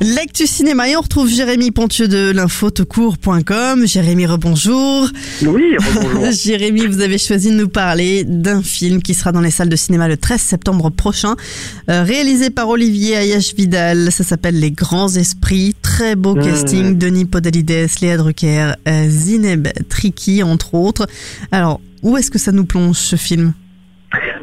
L'actu cinéma et on retrouve Jérémy Pontieux de l'infotecourt.com. Jérémy, rebonjour. Oui, rebonjour. Jérémy, vous avez choisi de nous parler d'un film qui sera dans les salles de cinéma le 13 septembre prochain, euh, réalisé par Olivier Ayash Vidal. Ça s'appelle Les Grands Esprits. Très beau Mmh. casting. Denis Podalides, Léa Drucker, euh, Zineb Triki, entre autres. Alors, où est-ce que ça nous plonge ce film?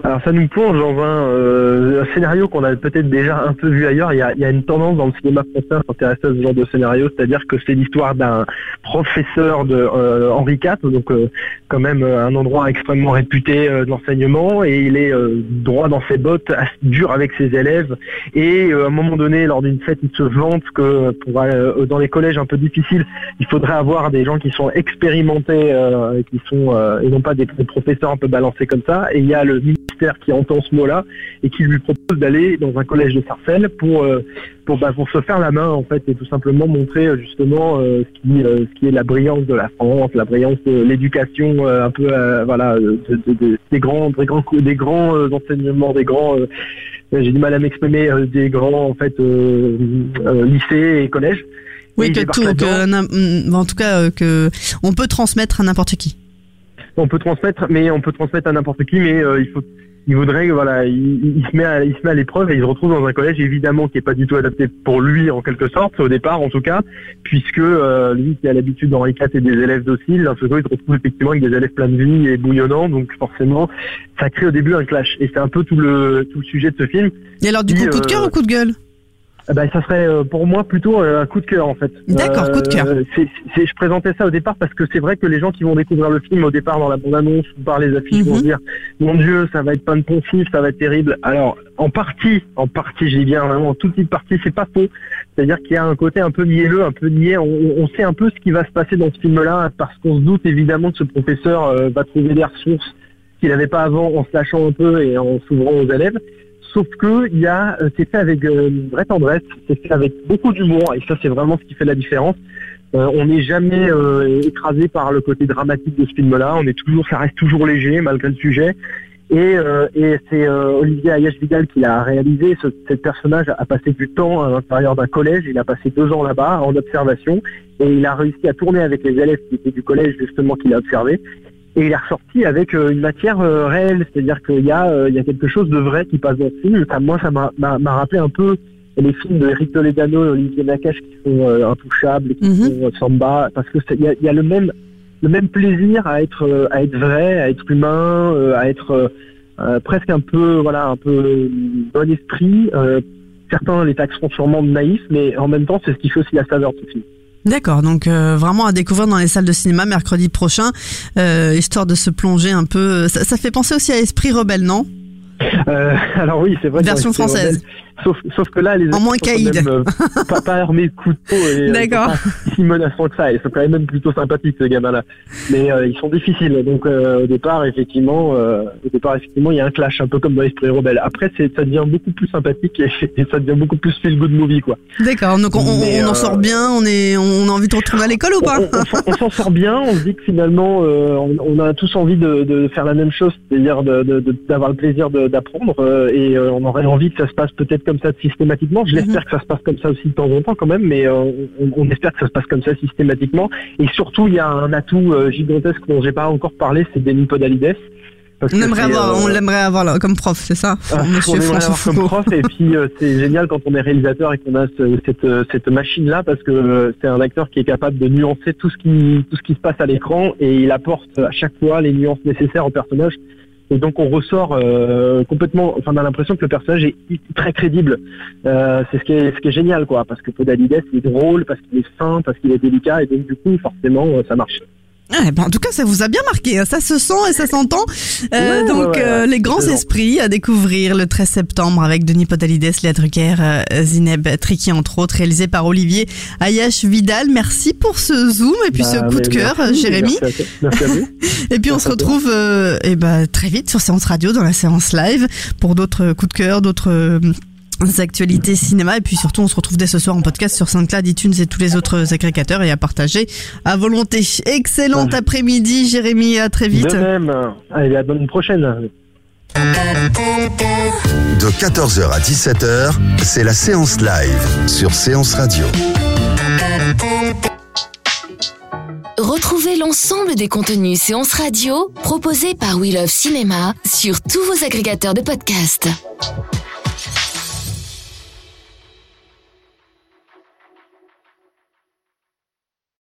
Alors ça nous plonge dans un, euh, un scénario qu'on a peut-être déjà un peu vu ailleurs. Il y a, il y a une tendance dans le cinéma français à s'intéresser à ce genre de scénario, c'est-à-dire que c'est l'histoire d'un professeur de euh, Henri IV, donc euh, quand même euh, un endroit extrêmement réputé euh, de l'enseignement, et il est euh, droit dans ses bottes, dur avec ses élèves, et à un moment donné, lors d'une fête, il se vante que pour dans les collèges un peu difficiles, il faudrait avoir des gens qui sont expérimentés, qui sont et non pas des, des professeurs un peu balancés comme ça. Et il y a le qui entend ce mot-là et qui lui propose d'aller dans un collège de Sarcelles pour euh, pour bah, pour se faire la main en fait et tout simplement montrer euh, justement euh, ce qui euh, ce qui est la brillance de la France, la brillance de l'éducation euh, un peu voilà de, de- de- des grands des grands des grands enseignements, des grands j'ai du mal à m'exprimer des grands en fait lycées et collèges. Oui, Et que tout, que, n'im- en tout cas, que on peut transmettre à n'importe qui. on peut transmettre, mais on peut transmettre à n'importe qui, mais euh, il faut, il voudrait, voilà, il, il se met à, il se met à l'épreuve et il se retrouve dans un collège évidemment qui est pas du tout adapté pour lui en quelque sorte au départ en tout cas, puisque euh, lui qui a l'habitude d'Henri IV et des élèves dociles, d'un seul coup il se retrouve effectivement avec des élèves pleins de vie et bouillonnants, donc forcément ça crée au début un clash. Et c'est un peu tout le tout le sujet de ce film. Et alors, du coup, coup de cœur euh, ou coup de gueule? Ben, ça serait euh, pour moi plutôt euh, un coup de cœur en fait. D'accord, coup de cœur. c'est- c'est- je présentais ça au départ parce que c'est vrai que les gens qui vont découvrir le film au départ dans la bande-annonce ou par les affiches vont Mhm. dire mon Dieu, ça va être plein de poncifs, ça va être terrible. Alors en partie, en partie, je dis bien vraiment en toute petite partie, c'est pas faux. C'est-à-dire qu'il y a un côté un peu mielleux, un peu niais. On, on sait un peu ce qui va se passer dans ce film-là parce qu'on se doute évidemment que ce professeur euh, va trouver des ressources qu'il n'avait pas avant en se lâchant un peu et en s'ouvrant aux élèves. Sauf que a, euh, c'est fait avec euh, une vraie tendresse, c'est fait avec beaucoup d'humour et ça c'est vraiment ce qui fait la différence. Euh, on n'est jamais écrasé par le côté dramatique de ce film-là. On est toujours, ça reste toujours léger malgré le sujet. Et, c'est Olivier Ayash Vidal qui l'a réalisé. Ce, ce personnage a passé du temps à l'intérieur d'un collège. Il a passé deux ans là-bas en observation et il a réussi à tourner avec les élèves qui étaient du collège justement qu'il a observé. Et il est ressorti avec euh, une matière euh, réelle, c'est-à-dire qu'il y a euh, il y a quelque chose de vrai qui passe dans ce film. Ça, moi, ça m'a- m'a m'a rappelé un peu les films de Eric Toledano et Olivier Nakache qui sont intouchables, et qui Mhm. sont samba, parce que c'est- il y a, il y a le même le même plaisir à être à être vrai, à être humain, à être euh, presque un peu voilà un peu bon esprit. Euh, certains les taxeront sûrement de naïfs, mais en même temps, c'est ce qui fait aussi la saveur de ce film. D'accord, donc euh, vraiment à découvrir dans les salles de cinéma mercredi prochain, euh, histoire de se plonger un peu. Ça, ça fait penser aussi à Esprit Rebelle, non? Euh, alors oui, c'est vrai. Version française. Sauf, sauf que là, les En moins caïd. même, euh, pas, pas armés de couteaux et euh, D'accord. si menaçants que ça. Ils sont quand même plutôt sympathiques ces gamins-là. Mais euh, ils sont difficiles. Donc euh, au départ, effectivement, au départ, effectivement, il y a un clash, un peu comme dans Esprit Rebelle. Après, c'est, ça devient beaucoup plus sympathique et, et ça devient beaucoup plus feel good movie, quoi. D'accord, donc on, on- Mais, on en sort bien, on, est, on a envie de retourner à l'école ou pas? on, on s'en- sort bien. On se dit que finalement, on, on a tous envie de, de faire la même chose, c'est-à-dire de- de- de- d'avoir le plaisir d'apprendre. et on aurait envie que ça se passe peut-être comme ça systématiquement. Je l'espère Mhm. que ça se passe comme ça aussi de temps en temps quand même, mais euh, on, on espère que ça se passe comme ça systématiquement. Et surtout, il y a un atout euh, gigantesque dont j'ai pas encore parlé, c'est Denis Podalides. Parce On aimerait avoir, euh, on l'aimerait avoir là, comme prof, c'est ça ah, Monsieur François avoir comme Foucault. prof et puis euh, c'est génial quand on est réalisateur et qu'on a ce- cette, euh, cette machine là parce que euh, c'est un acteur qui est capable de nuancer tout ce qui tout ce qui se passe à l'écran et il apporte à chaque fois les nuances nécessaires au personnage et donc on ressort euh, complètement enfin on a l'impression que le personnage est très crédible. Euh, c'est ce qui est ce qui est génial quoi parce que Podalides il est drôle parce qu'il est fin parce qu'il est délicat et donc du coup forcément euh, ça marche Ah, ben, en tout cas, ça vous a bien marqué, hein. ça se sent et ça s'entend. Euh, Ouais, donc, ouais, ouais, euh, les grands esprits à découvrir le 13 septembre avec Denis Podalides, Léa Drucker, euh, Zineb Triki, entre autres, réalisé par Olivier Ayash Vidal. Merci pour ce zoom et puis ce Bah, coup de cœur, merci, Jérémy. merci à, toi. merci à vous Et puis on se retrouve euh, eh ben, très vite sur Séance Radio dans la séance live pour d'autres coups de cœur, d'autres actualités cinéma et puis surtout on se retrouve dès ce soir en podcast sur SoundCloud, iTunes et tous les autres agrégateurs et à partager à volonté. Excellent après-midi Jérémy, à très vite. de même allez à la bonne prochaine De 14h à 17h, c'est la séance live sur Séance Radio. Retrouvez l'ensemble des contenus séances radio proposés par We Love Cinéma sur tous vos agrégateurs de podcasts.